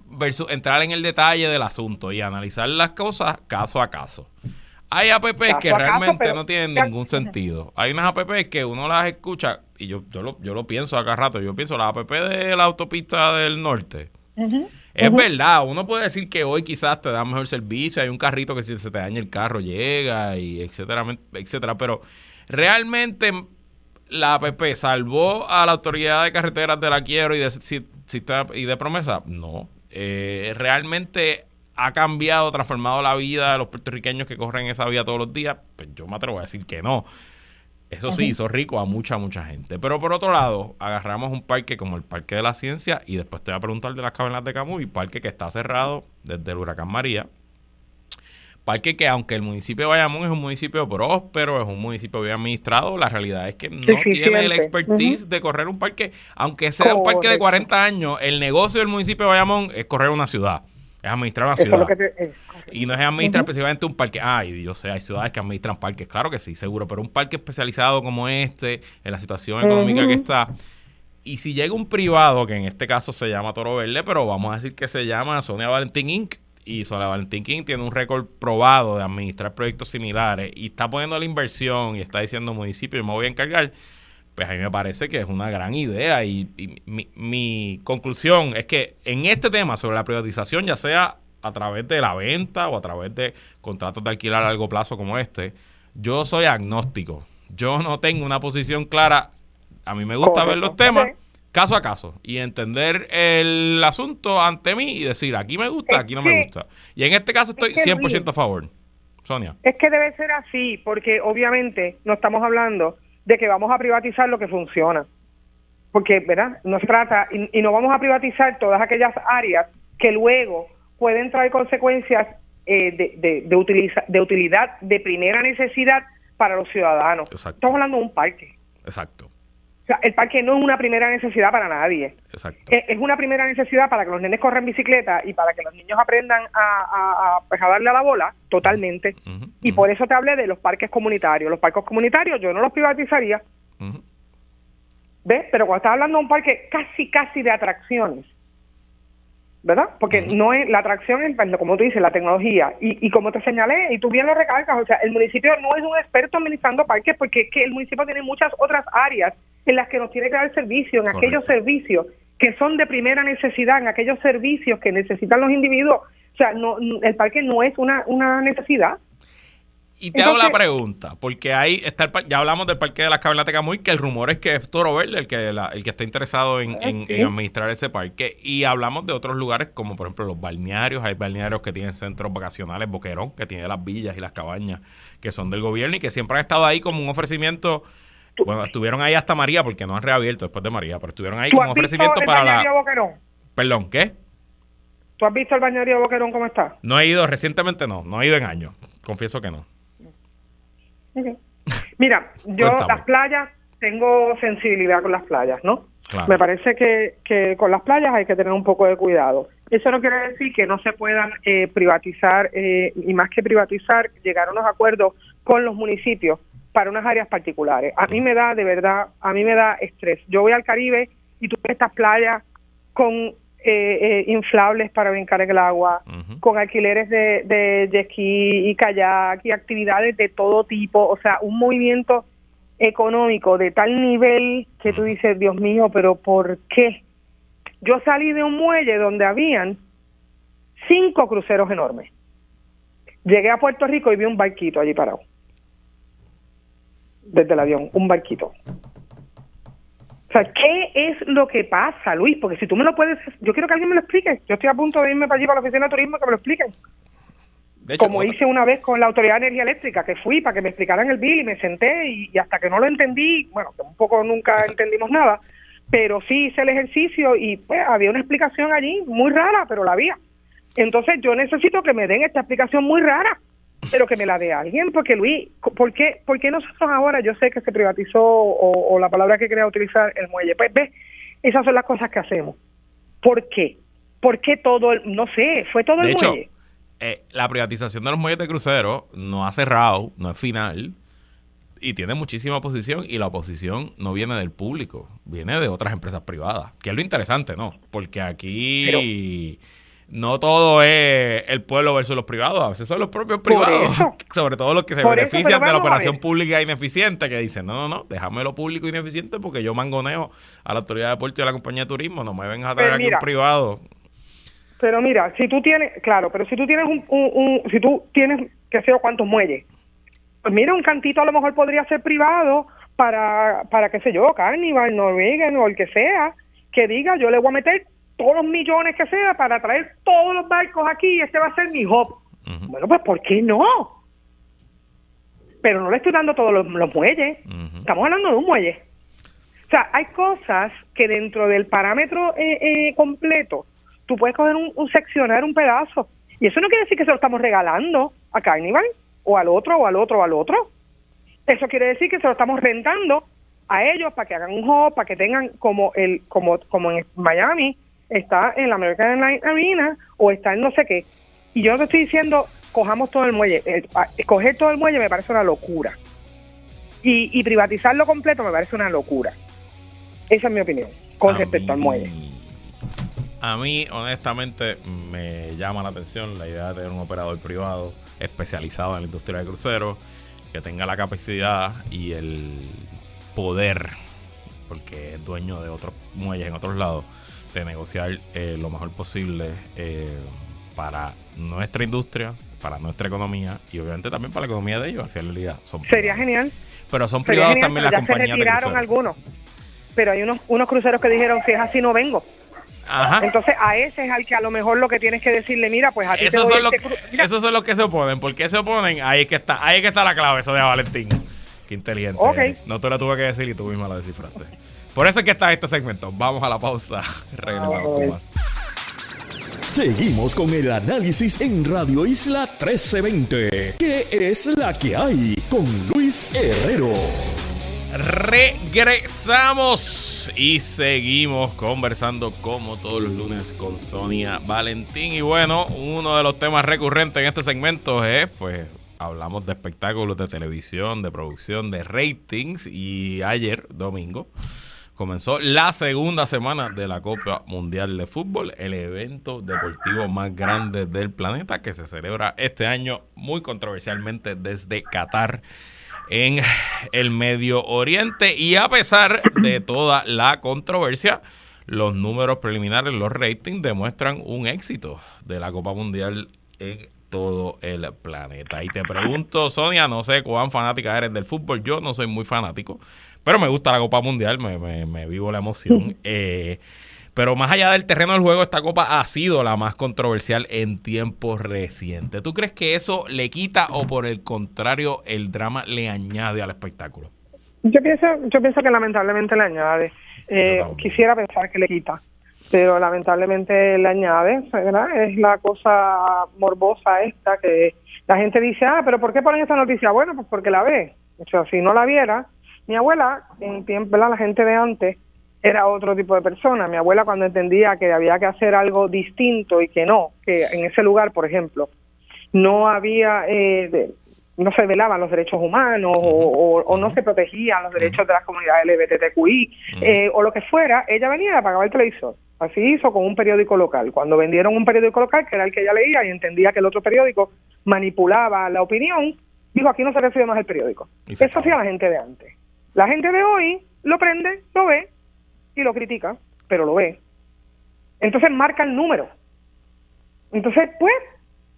versus entrar en el detalle del asunto y analizar las cosas caso a caso. Hay apps que realmente no tienen ningún sentido. Hay unas apps que uno las escucha y yo, yo, lo, yo lo pienso acá rato. Yo pienso la app de la autopista del norte. Es verdad, uno puede decir que hoy quizás te da mejor servicio, hay un carrito que si se te daña el carro llega y etcétera, etcétera, pero realmente la app salvó a la autoridad de carreteras de la quiero y de, y de promesa, no. Eh, realmente ha cambiado, transformado la vida de los puertorriqueños que corren esa vía todos los días, pues yo me atrevo a decir que no. Eso sí, hizo rico a mucha, mucha gente. Pero por otro lado, agarramos un parque como el Parque de la Ciencia y después te voy a preguntar de las cavernas de Camuy, parque que está cerrado desde el huracán María. Parque que aunque el municipio de Bayamón es un municipio próspero, es un municipio bien administrado, la realidad es que no tiene el expertise de correr un parque, aunque sea un parque de 40 años, el negocio del municipio de Bayamón es correr una ciudad. Es administrar una ciudad. y no es administrar específicamente un parque. Ay, yo sé, hay ciudades que administran parques, claro que sí, seguro, pero un parque especializado como este, en la situación económica que está. Y si llega un privado, que en este caso se llama Toro Verde, pero vamos a decir que se llama Sonia Valentín Inc. Y Sonia Valentín Inc. tiene un récord probado de administrar proyectos similares y está poniendo la inversión y está diciendo municipio, y me voy a encargar pues a mí me parece que es una gran idea y, mi, conclusión es que en este tema sobre la privatización, ya sea a través de la venta o a través de contratos de alquilar a largo plazo como este, yo soy agnóstico. Yo no tengo una posición clara. A mí me gusta ver los temas caso a caso y entender el asunto ante mí y decir, aquí me gusta, aquí no me gusta. Y en este caso estoy que, 100% a favor. Sonia. Es que debe ser así, porque obviamente no estamos hablando de que vamos a privatizar lo que funciona. Porque, ¿verdad? No se trata, y, y no vamos a privatizar todas aquellas áreas que luego pueden traer consecuencias eh, de, de, de, utiliza- de utilidad de primera necesidad para los ciudadanos. Exacto. Estamos hablando de un parque. Exacto, O sea, el parque no es una primera necesidad para nadie. exacto. Eh, es una primera necesidad para que los nenes corran bicicleta y para que los niños aprendan a, a- a, pues, a darle a la bola, totalmente. Ujú, Y por eso te hablé de los parques comunitarios. Los parques comunitarios yo no los privatizaría. ¿ves? Pero cuando estás hablando de un parque casi, casi de atracciones, ¿verdad? Porque no es, la atracción es, pues, como tú dices, la tecnología. Y, y como te señalé, y tú bien lo recalcas, o sea, el municipio no es un experto administrando parques porque es que el municipio tiene muchas otras áreas en las que nos tiene que dar servicio, en Correcto. aquellos servicios que son de primera necesidad, en aquellos servicios que necesitan los individuos. O sea, no, el parque no es una, una necesidad. Y te hago la pregunta, porque ahí está el ya hablamos del Parque de las Cavernas de Camuy, que el rumor es que es Toro Verde el que, la- el que está interesado en, en- Sí. en administrar ese parque. Y hablamos de otros lugares como por ejemplo los balnearios. Hay balnearios que tienen centros vacacionales, Boquerón, que tiene las villas y las cabañas que son del gobierno y que siempre han estado ahí como un ofrecimiento. Bueno, estuvieron ahí hasta María, porque no han reabierto después de María, pero estuvieron ahí ¿Tú como un ofrecimiento para la... Boquerón? Perdón, ¿qué? ¿Tú has visto el balneario de Boquerón cómo está? No he ido recientemente, no. No he ido en años. Confieso que no. Mira, yo Cuéntame. las playas, tengo sensibilidad con las playas, ¿no? Claro. Me parece que, que con las playas hay que tener un poco de cuidado. Eso no quiere decir que no se puedan eh, privatizar, eh, y más que privatizar, llegar a unos acuerdos con los municipios para unas áreas particulares. A mí me da, de verdad, a mí me da estrés. Yo voy al Caribe y tú ves estas playas con eh, eh, inflables para brincar en el agua, con alquileres de, de jet ski y kayak y actividades de todo tipo, o sea, un movimiento económico de tal nivel que tú dices, Dios mío, pero ¿por qué? Yo salí de un muelle donde habían cinco cruceros enormes. Llegué a Puerto Rico y vi un barquito allí parado. Desde el avión, un barquito. O sea, ¿qué es lo que pasa, Luis? Porque si tú me lo puedes... Yo quiero que alguien me lo explique. Yo estoy a punto de irme para allí, para la oficina de turismo, que me lo expliquen. De hecho, Como hice una vez con la Autoridad de Energía Eléctrica, que fui para que me explicaran el bill y me senté y, y hasta que no lo entendí, bueno, que un poco nunca Exacto. entendimos nada, pero sí hice el ejercicio y pues había una explicación allí muy rara, pero la había. Entonces yo necesito que me den esta explicación muy rara, pero que me la dé alguien, porque Luis, ¿por qué, por qué nosotros ahora, yo sé que se privatizó o, o la palabra que quería utilizar, el muelle? Pues ves, esas son las cosas que hacemos. ¿Por qué? ¿Por qué todo el, no sé, fue todo De el hecho, muelle? eh, la privatización de los muelles de crucero no ha cerrado, no es final. Y tiene muchísima oposición y la oposición no viene del público, viene de otras empresas privadas, que es lo interesante, ¿no? Porque aquí no todo es el pueblo versus los privados, a veces son los propios privados, sobre todo los que se Por benefician de la operación pública ineficiente, que dicen, no, no, no, déjame lo público ineficiente porque yo mangoneo a la autoridad de puerto y a la compañía de turismo, no me vengas a traer aquí un privado. Pero mira, si tú tienes, claro, pero si tú tienes un, un- un- si tú tienes, qué sé yo, cuántos muelles, pues mira, un cantito a lo mejor podría ser privado para, para qué sé yo, Carnival, Norwegian o el que sea, que diga, yo le voy a meter todos los millones que sea para traer todos los barcos aquí y este va a ser mi hub. Bueno, pues ¿por qué no? Pero no le estoy dando todos los, los muelles. Estamos hablando de un muelle. O sea, hay cosas que dentro del parámetro eh, eh, completo, tú puedes coger un, un seccionar un pedazo. Y eso no quiere decir que se lo estamos regalando a Carnival, o al otro, o al otro, o al otro. Eso quiere decir que se lo estamos rentando a ellos para que hagan un hub, para que tengan como el como como en Miami está en la American Airlines Arena o está en no sé qué. Y yo no te estoy diciendo cojamos todo el muelle. El- a- coger todo el muelle me parece una locura. Y, y privatizarlo completo me parece una locura. Esa es mi opinión con A respecto al muelle. A mí, honestamente, me llama la atención la idea de tener un operador privado especializado en la industria de cruceros, que tenga la capacidad y el poder, porque es dueño de otros muelles en otros lados, de negociar eh, lo mejor posible eh, para nuestra industria, para nuestra economía y obviamente también para la economía de ellos. Al final del día son Sería privados. genial. Pero son Sería privados genial, también las ya se compañías de retiraron algunos. Pero hay unos, unos cruceros que dijeron, si es así, no vengo. Ajá. Entonces a ese es al que a lo mejor lo que tienes que decirle, mira, pues a ti te Esos doy son, los, este esos son los que se oponen. ¿Por qué se oponen? Ahí es que está, ahí es que está la clave, eso de Valentín. Qué inteligente. Ok. eres. No te la tuve que decir y tú misma la descifraste. Por eso es que está este segmento. Vamos a la pausa. Regresamos con más. Seguimos con el análisis en Radio Isla 1320. ¿Qué es la que hay? Con Luis Herrero. Regresamos y seguimos conversando como todos los lunes con Sonia Valentín. Y bueno, uno de los temas recurrentes en este segmento es, pues, hablamos de espectáculos de televisión, de producción, de ratings. Y ayer, domingo, comenzó la segunda semana de la Copa Mundial de Fútbol, el evento deportivo más grande del planeta que se celebra este año muy controversialmente desde Qatar en el Medio Oriente y a pesar de toda la controversia, los números preliminares, los ratings demuestran un éxito de la Copa Mundial en todo el planeta. Y te pregunto, Sonia, no sé cuán fanática eres del fútbol, yo no soy muy fanático, pero me gusta la Copa Mundial, me, me- me vivo la emoción. Eh, pero más allá del terreno del juego, esta copa ha sido la más controversial en tiempos recientes. ¿Tú crees que eso le quita o por el contrario el drama le añade al espectáculo? Yo pienso, yo pienso que lamentablemente le añade. Eh, quisiera pensar que le quita, pero lamentablemente le añade, ¿verdad? Es la cosa morbosa esta que la gente dice, ah, pero ¿por qué ponen esta noticia? Bueno, pues porque la ve. O sea, si no la viera, mi abuela, en tiempo. La gente de antes era otro tipo de persona. Mi abuela cuando entendía que había que hacer algo distinto y que no, que en ese lugar, por ejemplo, no había, eh, de- no se velaban los derechos humanos o, o- o no se protegían los derechos de las comunidades LGBTQI eh, o lo que fuera, ella venía y apagaba el televisor. Así hizo con un periódico local. Cuando vendieron un periódico local, que era el que ella leía y entendía que el otro periódico manipulaba la opinión, dijo, aquí no se recibe más el periódico. Eso hacía la gente de antes. La gente de hoy lo prende, lo ve y lo critica, pero lo ve. Entonces marca el número. Entonces, pues,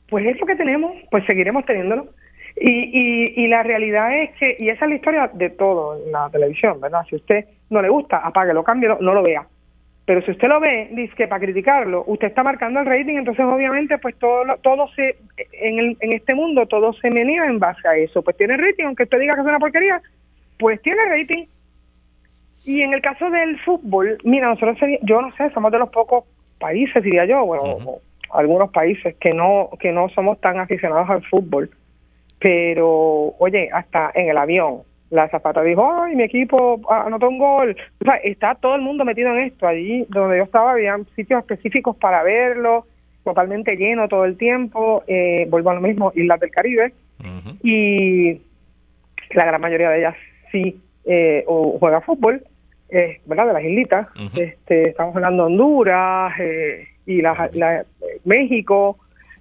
pues es lo que tenemos, pues seguiremos teniéndolo. Y, y, y la realidad es que, y esa es la historia de todo en la televisión, ¿verdad? Si usted no le gusta, apáguelo, cámbielo, no lo vea. Pero si usted lo ve, dice que para criticarlo, usted está marcando el rating, entonces obviamente pues todo todo se en, el, en este mundo todo se menea en base a eso. Pues tiene rating, aunque usted diga que es una porquería, pues tiene rating. Y en el caso del fútbol, mira, nosotros yo no sé, somos de los pocos países, diría yo, bueno, o algunos países que no que no somos tan aficionados al fútbol. Pero, oye, hasta en el avión, la zapata dijo, ay, mi equipo anotó un gol. O sea, está todo el mundo metido en esto. Allí donde yo estaba había sitios específicos para verlo, totalmente lleno todo el tiempo. Eh, vuelvo a lo mismo, Islas del Caribe. Y la gran mayoría de ellas sí eh, o juega fútbol, eh, ¿verdad? De las islitas. Este, estamos hablando de Honduras eh, y la, la- eh, México,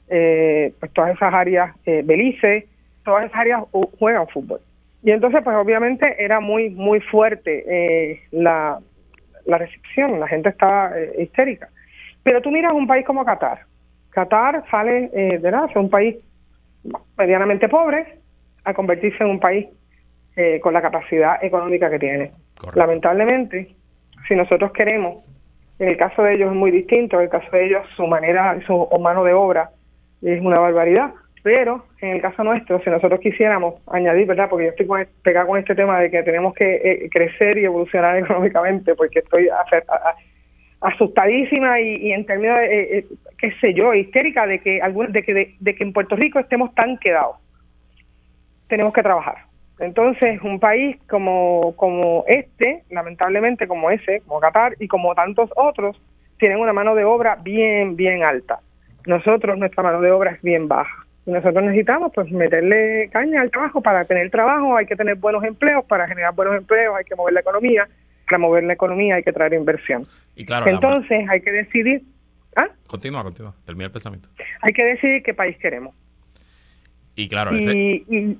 eh, pues todas esas áreas, Belice, todas esas áreas juegan fútbol. Y entonces, pues obviamente era muy, muy fuerte eh, la, la recepción, la gente estaba eh, histérica. Pero tú miras un país como Qatar. Qatar sale eh, de nada, es un país medianamente pobre a convertirse en un país eh, con la capacidad económica que tiene. Correcto. Lamentablemente, si nosotros queremos, en el caso de ellos es muy distinto, en el caso de ellos su manera, su mano de obra es una barbaridad, pero en el caso nuestro, si nosotros quisiéramos añadir, ¿verdad? Porque yo estoy con, pegada con este tema de que tenemos que eh, crecer y evolucionar económicamente, porque estoy afer- a- a- asustadísima y, y en términos, de, eh, eh, qué sé yo, histérica de que, algún, de, que de, de que en Puerto Rico estemos tan quedados. Tenemos que trabajar. Entonces, un país como, como este, lamentablemente como ese, como Qatar y como tantos otros, tienen una mano de obra bien, bien alta. Nosotros, nuestra mano de obra es bien baja. Y nosotros necesitamos pues meterle caña al trabajo. Para tener trabajo hay que tener buenos empleos, para generar buenos empleos hay que mover la economía, para mover la economía hay que traer inversión. Y claro, la- Entonces hay que decidir, ¿ah? continúa, continúa. Termina el pensamiento. hay que decidir qué país queremos. Y claro, ese, Y,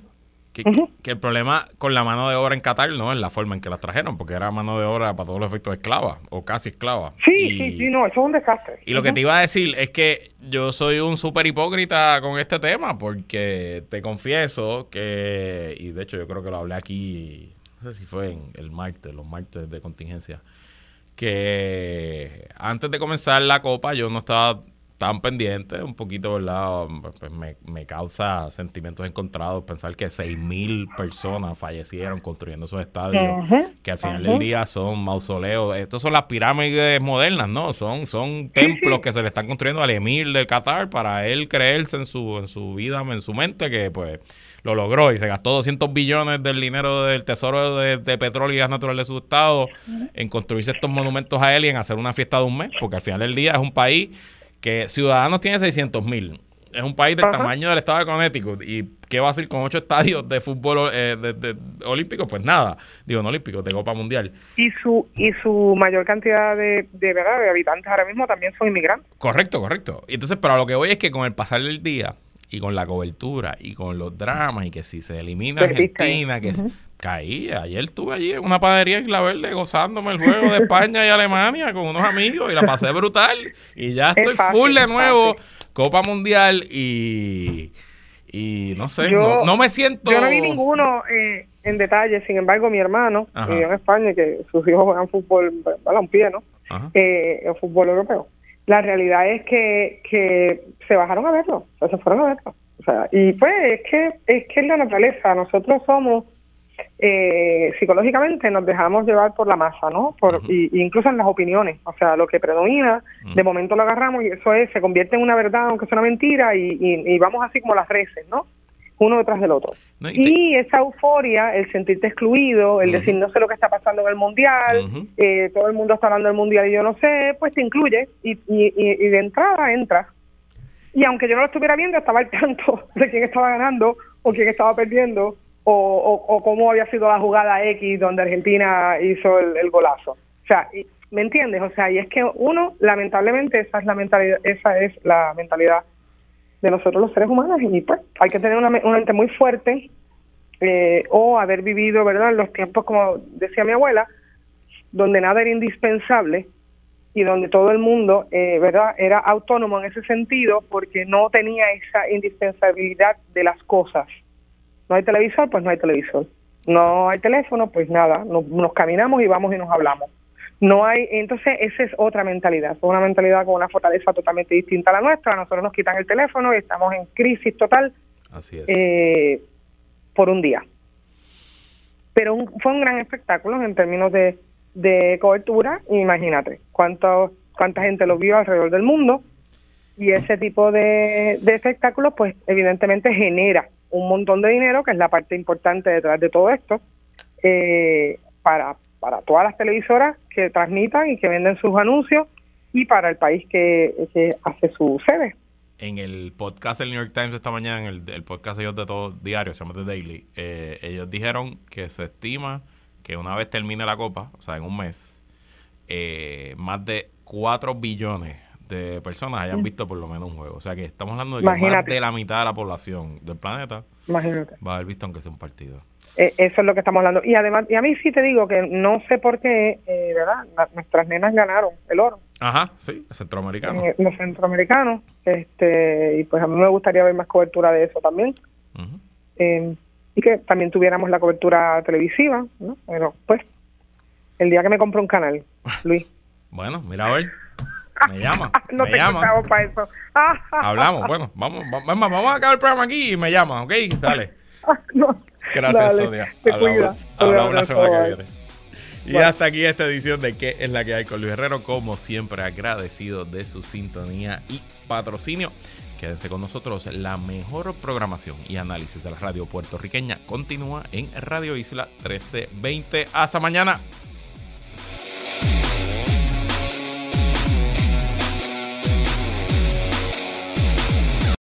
que, el problema con la mano de obra en Qatar no es la forma en que las trajeron, porque era mano de obra para todos los efectos esclava, o casi esclava. Sí, sí, sí, no, eso es un desastre. Y lo que te iba a decir es que yo soy un súper hipócrita con este tema, porque te confieso que, y de hecho yo creo que lo hablé aquí, no sé si fue en el martes, los martes de contingencia, que antes de comenzar la copa yo no estaba tan pendientes, un poquito, ¿verdad? Pues me, me, causa sentimientos encontrados pensar que 6.000 personas fallecieron construyendo esos estadios, que al final del día son mausoleos. Estos son las pirámides modernas, ¿no? Son, son templos que se le están construyendo al emir del Qatar para él creerse en su, en su vida, en su mente, que pues lo logró y se gastó 200 billones del dinero del tesoro de, petróleo y gas natural de su estado en construirse estos monumentos a él y en hacer una fiesta de un mes, porque al final del día es un país que Ciudadanos tiene 600 mil. Es un país del tamaño del estado de Connecticut. ¿Y qué va a hacer con ocho estadios de fútbol eh, de, olímpicos? Pues nada. Digo, no olímpicos, de Copa Mundial. Y su y su mayor cantidad de, de, ¿verdad? de habitantes ahora mismo también son inmigrantes. Correcto, correcto. Y entonces, pero lo que voy es que con el pasar del día y con la cobertura y con los dramas y que si se elimina Argentina, que caí. Ayer estuve allí en una panadería en La Verde gozándome el juego de España y Alemania con unos amigos y la pasé brutal. Y ya estoy full de nuevo, Copa Mundial y... Y no sé, no, me siento... Yo no vi ninguno eh, en detalle, sin embargo mi hermano, vive en España, que sus hijos juegan fútbol, balompié, ¿no? Eh, fútbol europeo la realidad es que, que se bajaron a verlo, o sea, se fueron a verlo. O sea, y pues es que es que es la naturaleza, nosotros somos eh, psicológicamente nos dejamos llevar por la masa, ¿no? Por, y, incluso en las opiniones, o sea, lo que predomina, de momento lo agarramos y eso es, se convierte en una verdad, aunque sea una mentira, y, y vamos así como las reces, ¿no? uno detrás del otro. y, esa euforia, el sentirte excluido, el decir no sé lo que está pasando en el mundial, eh, todo el mundo está hablando del mundial y yo no sé, pues te incluye y, y, de entrada entras. Y aunque yo no lo estuviera viendo, estaba al tanto de quién estaba ganando o quién estaba perdiendo o, o, cómo había sido la jugada X donde Argentina hizo el, golazo. O sea, ¿me entiendes? O sea, y es que uno, lamentablemente, esa es la mentalidad, esa es la mentalidad de nosotros los seres humanos y pues hay que tener una, mente muy fuerte eh, o haber vivido, ¿verdad?, en los tiempos, como decía mi abuela, donde nada era indispensable y donde todo el mundo, eh, ¿verdad?, era autónomo en ese sentido porque no tenía esa indispensabilidad de las cosas. No hay televisor, pues no hay televisor. No hay teléfono, pues nada, nos caminamos y vamos y nos hablamos. No hay, entonces esa es otra mentalidad, es una mentalidad con una fortaleza totalmente distinta a la nuestra. A nosotros nos quitan el teléfono y estamos en crisis total Así es. Eh, por un día. Pero fue un gran espectáculo en términos de, de cobertura. Imagínate cuánto, cuánta gente lo vio alrededor del mundo. Y ese tipo de, de espectáculos, pues evidentemente genera un montón de dinero, que es la parte importante detrás de todo esto, eh, para, para todas las televisoras que transmitan y que venden sus anuncios y para el país que, hace su sede. En el podcast del New York Times esta mañana, en el, podcast de ellos de todo diario, se llama The Daily, eh, ellos dijeron que se estima que una vez termine la copa, o sea, en un mes, eh, más de 4 billones de personas hayan mm. visto por lo menos un juego. O sea que estamos hablando de que más de la mitad de la población del planeta va a haber visto aunque sea un partido. Eh, eso es lo que estamos hablando. Y además, y a mí sí te digo que no sé por qué, eh, ¿verdad? nuestras nenas ganaron el oro. Ajá, sí, el centroamericano. Eh, los centroamericanos. Este, y pues a mí me gustaría ver más cobertura de eso también. y que también tuviéramos la cobertura televisiva, ¿no? Pero pues, el día que me compro un canal, Luis. bueno, mira a ver. Me llama. no me llama. para eso. Hablamos, bueno, vamos, vamos, vamos a acabar el programa aquí y me llama, ¿ok? Dale. no. Gracias, Sonia. Te hablamos, hablamos la semana que viene. Y hasta aquí esta edición de ¿Qué es la que hay con Luis Herrero? Como siempre, agradecido de su sintonía y patrocinio. Quédense con nosotros. La mejor programación y análisis de la radio puertorriqueña continúa en Radio Isla 1320. Hasta mañana.